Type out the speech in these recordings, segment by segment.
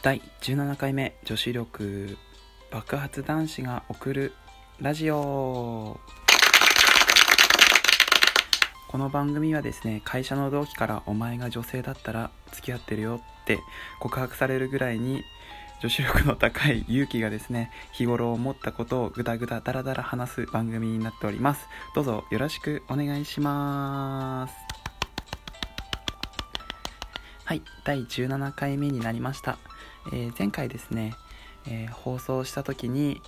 第17回目女子力爆発男子が送るラジオ。この番組はですね会社の同期からお前が女性だったら付き合ってるよって告白されるぐらいに女子力の高い勇気がですね日頃思ったことをぐだぐだだらだら話す番組になっております。どうぞよろしくお願いします。はい第17回目になりました、えー前回ですね、えー放送した時に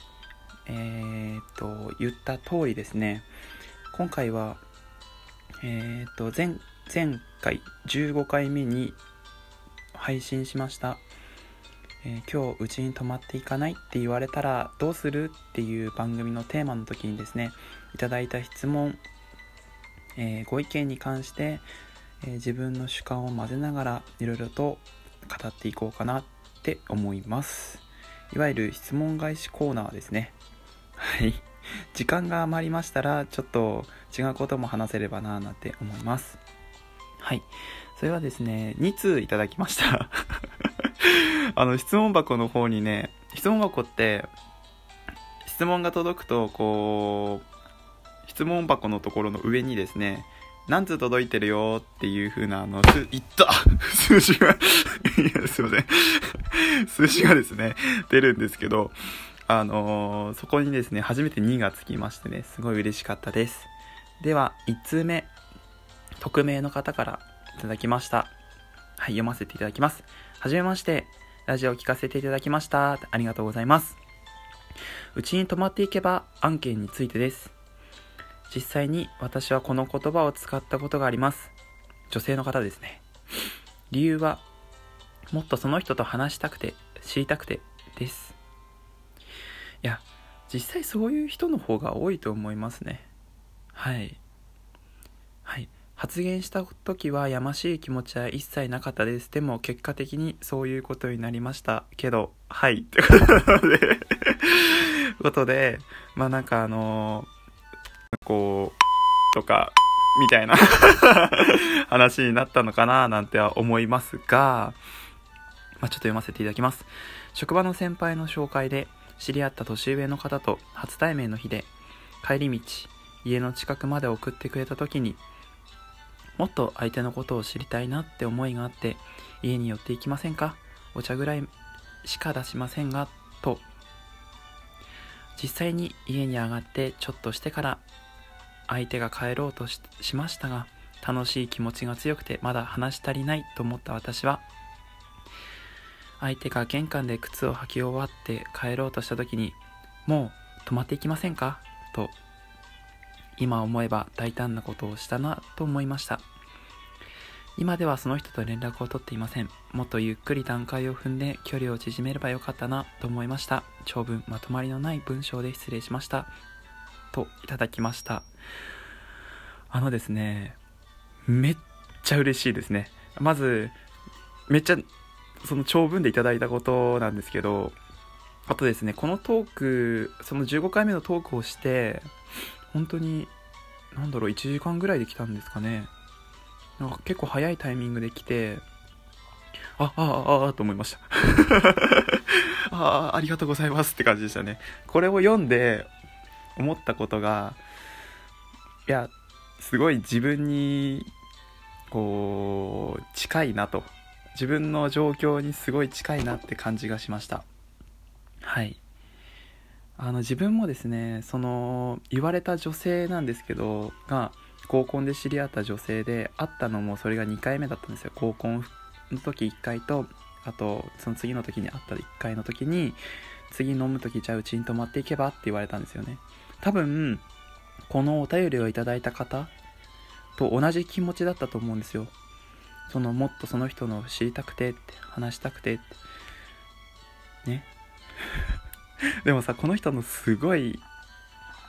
えーっと言った通りですね今回はえーっと前前回15回目に配信しました。えー今日うちに泊まっていかないって言われたらどうするっていう番組のテーマの時にですねいただいた質問、えーご意見に関して、えー自分の主観を混ぜながらいろいろと語っていこうかなって思います。いわゆる質問返しコーナーですね。はい。時間が余りましたらちょっと違うことも話せればなぁなんて思います。はい。それはですね2通いただきました。あの質問箱の方にね質問箱って質問が届くとこう質問箱のところの上にですね何通届いてるよっていう風なあのすいった。数字がいやすいません。数字がですね出るんですけどあのーそこにですね初めて2がつきましてねすごい嬉しかったです。では1通目匿名の方からいただきました。はい読ませていただきます。はじめましてラジオを聞かせていただきました。ありがとうございます。うちに泊まっていけば案件についてです。実際に私はこの言葉を使ったことがあります。女性の方ですね。理由はもっとその人と話したくて知りたくてです。いや実際そういう人の方が多いと思いますね。はい。はい。発言した時はやましい気持ちは一切なかったです。でも結果的にそういうことになりました。けどはい。ってことで。ことでまあなんかあのこうとかみたいな。話になったのかななんては思いますが、まあ、ちょっと読ませていただきます。職場の先輩の紹介で知り合った年上の方と初対面の日で帰り道家の近くまで送ってくれた時にもっと相手のことを知りたいなって思いがあって家に寄っていきませんか？お茶ぐらいしか出しませんがと実際に家に上がってちょっとしてから相手が帰ろうとしましたが楽しい気持ちが強くてまだ話し足りないと思った私は相手が玄関で靴を履き終わって帰ろうとした時に「もう泊まっていきませんか?」と今思えば大胆なことをしたなと思いました今ではその人と連絡を取っていません。もっとゆっくり段階を踏んで距離を縮めればよかったなと思いました。長文まとまりのない文章で失礼しました。といただきました。あのですねめっちゃ嬉しいですね。まずめっちゃその長文でいただいたことなんですけどあとですねこのトークその15回目のトークをして本当になんだろう1時間ぐらいで来たんですかね。なんか結構早いタイミングで来てあああああと思いました。ああありがとうございますって感じでしたね。これを読んで思ったことがいやすごい自分にこう近いなと。自分の状況にすごい近いなって感じがしました。はい。あの自分もですねその言われた女性なんですけどが合コンで知り合った女性で会ったのもそれが2回目だったんですよ。合コンの時1回とあとその次の時に会った1回の時に次飲む時じゃあうちに泊まっていけばって言われたんですよね。多分このお便りをいただいた方と同じ気持ちだったと思うんですよ。そのもっとその人の知りたくてって話したくてってね。でもさこの人のすごい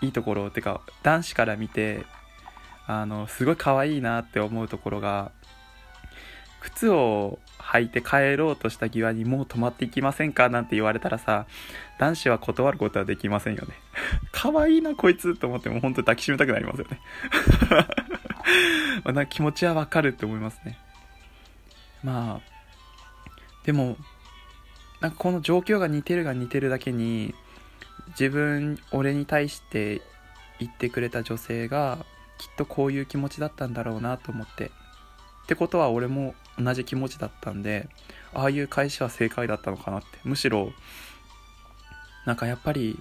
いいところってか男子から見てあのすごい可愛いなって思うところが靴を履いて帰ろうとした際にもう泊まっていきませんかなんて言われたらさ男子は断ることはできませんよね。可愛いなこいつと思っても本当に抱きしめたくなりますよね。まあなんか気持ちはわかるって思いますね。まあでもなんかこの状況が似てるが似てるだけに自分俺に対して言ってくれた女性がきっとこういう気持ちだったんだろうなと思って。ってことは俺も同じ気持ちだったんでああいう返しは正解だったのかなって。むしろなんかやっぱり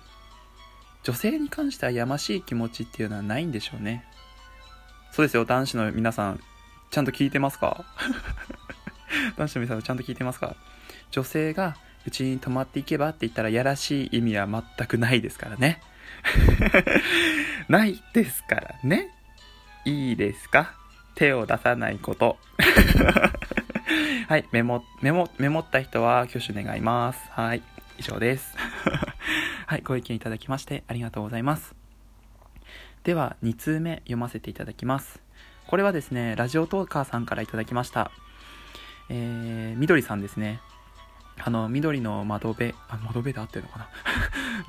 女性に関してはやましい気持ちっていうのはないんでしょうね。そうですよ。男子の皆さんちゃんと聞いてますか？男子の皆さんちゃんと聞いてますか？女性がうちに泊まっていけばって言ったらやらしい意味は全くないですからね。ないですからね。いいですか？手を出さないことはい、メモ、メモ、メモった人は挙手願います。はい、以上です。はい、ご意見いただきましてありがとうございます。では、2通目読ませていただきます。これはですね、ラジオトーカーさんからいただきました。えー、みどりさんですね。あの、緑の窓辺、あ、窓辺で合ってるのかな？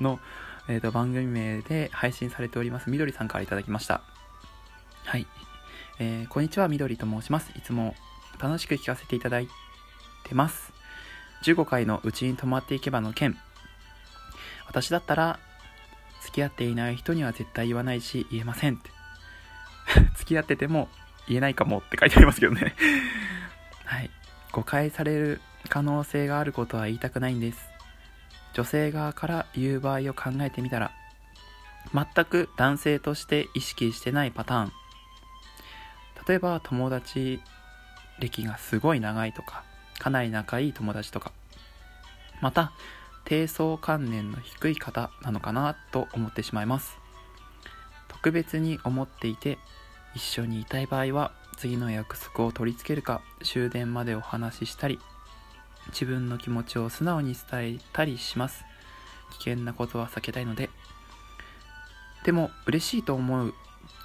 の、えっ、ー、と、番組名で配信されております、みどりさんからいただきました。はい。えー、こんにちは、みどりと申します。いつも楽しく聞かせていただいてます。15回のうちに泊まっていけばの件。私だったら、付き合っていない人には絶対言わないし、言えません。付き合ってても言えないかもって書いてありますけどね はい。誤解される可能性があることは言いたくないんです。女性側から言う場合を考えてみたら、全く男性として意識してないパターン。例えば友達歴がすごい長いとか、かなり仲いい友達とか、また、低層観念の低い方なのかなと思ってしまいます。特別に思っていて、一緒にいたい場合は、次の約束を取り付けるか、終電までお話ししたり、自分の気持ちを素直に伝えたりします。危険なことは避けたいので。でも、嬉しいと思う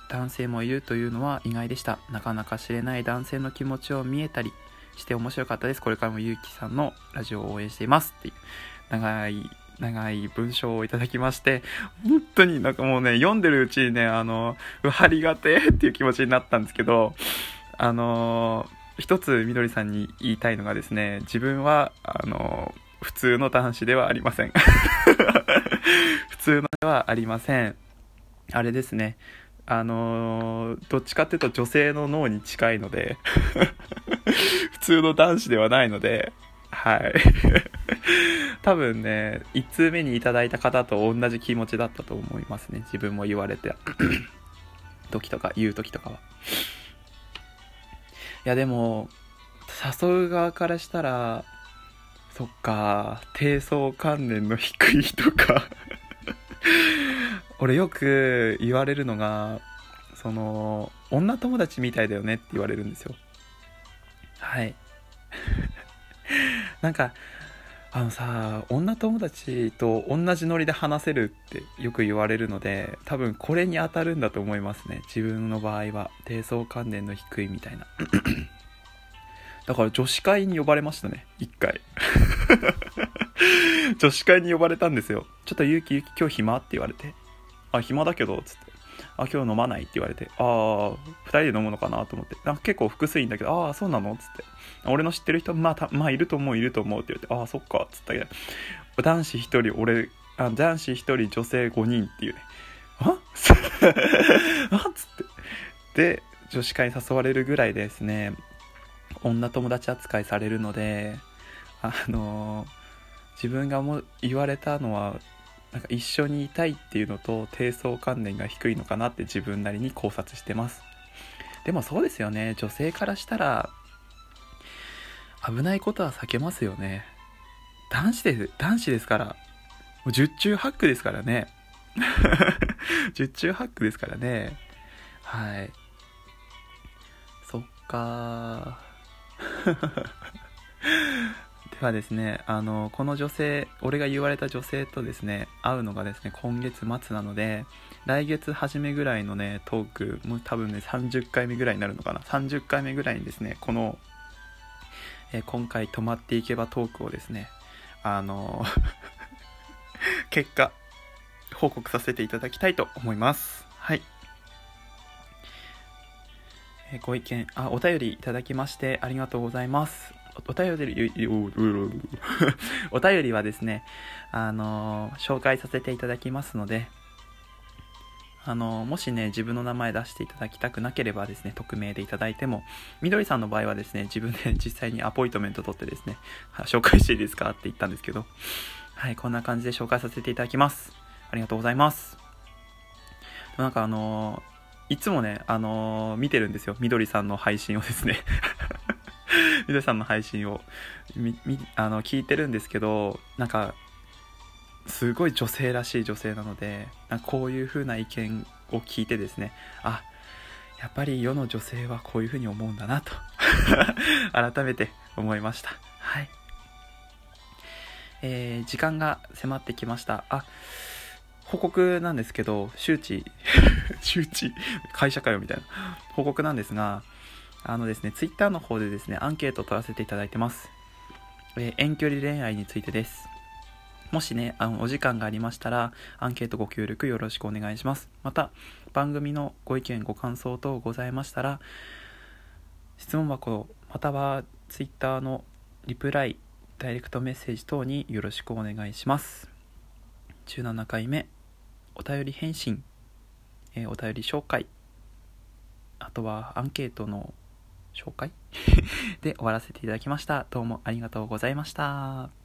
男性もいるというのは意外でした。なかなか知れない男性の気持ちを見えたりして面白かったです。これからもゆうきさんのラジオを応援しています。っていう長い、長い文章をいただきまして、本当になんかもうね、読んでるうちにね、あの、うはりがてっていう気持ちになったんですけど、あの、一つみどりさんに言いたいのがですね、自分は、あの、普通の男子ではありません。普通のではありません。あれですね。あのー、どっちかっていうと女性の脳に近いので 普通の男子ではないので、はい。多分ね、1通目にいただいた方と同じ気持ちだったと思いますね。自分も言われて 時とか、言う時とかは。いや、でも、誘う側からしたら、そっか、低層観念の低い人か俺よく言われるのが、その、女友達みたいだよねって言われるんですよ。はい。なんか、あのさ、女友達と同じノリで話せるってよく言われるので、多分これに当たるんだと思いますね。自分の場合は。低層観念の低いみたいな。だから女子会に呼ばれましたね。一回。女子会に呼ばれたんですよ。ちょっとゆうきゆき今日暇って言われて。あ、暇だけど、つって。あ、今日飲まないって言われて、ああ、二人で飲むのかなと思って、なんか結構複数いんだけど、ああ、そうなの？つって。俺の知ってる人、まあ、たまあ、いると思う、いると思うって言われて、ああ、そっか、つったけど、男子一人、俺、あ男子一人、女性5人っていうね。あ？あ？つって。で、女子会に誘われるぐらいですね、女友達扱いされるので、あのー、自分がも言われたのはなんか一緒にいたいっていうのと低層観念が低いのかなって自分なりに考察してます。でもそうですよね。女性からしたら危ないことは避けますよね。男子です男子ですからもう十中八九ですからね。十中八九ですからね。はい。そっかではですね、あの、この女性、俺が言われた女性とですね、会うのがですね、今月末なので、来月初めぐらいのね、トーク、もう多分ね、30回目ぐらいになるのかな。30回目ぐらいにですね、この、え今回泊まっていけばトークをですね、あの 結果、報告させていただきたいと思います。はい。えご意見、あ、お便りいただきましてありがとうございます。お便り、お便りはですね、あの紹介させていただきますので、あのもしね、自分の名前出していただきたくなければですね、匿名でいただいても、みどりさんの場合はですね、自分で実際にアポイントメント取ってですね、紹介していいですかって言ったんですけど、はい、こんな感じで紹介させていただきます。ありがとうございます。なんかあのいつもね、あの見てるんですよ。みどりさんの配信をですねみどりさんの配信をみみあの聞いてるんですけど、なんか、すごい女性らしい女性なのでなこういう風な意見を聞いてですねあやっぱり世の女性はこういう風に思うんだなと 改めて思いました。はい。えー、時間が迫ってきました。あ報告なんですけど周知周知会社かよみたいな報告なんですがあのですねツイッターの方でですねアンケートを取らせていただいてます、えー、遠距離恋愛についてですもしね、あのお時間がありましたら、アンケートご協力よろしくお願いします。また、番組のご意見、ご感想等ございましたら、質問箱、または Twitter のリプライ、ダイレクトメッセージ等によろしくお願いします。17回目、お便り返信、えー、お便り紹介、あとはアンケートの紹介？で終わらせていただきました。どうもありがとうございました。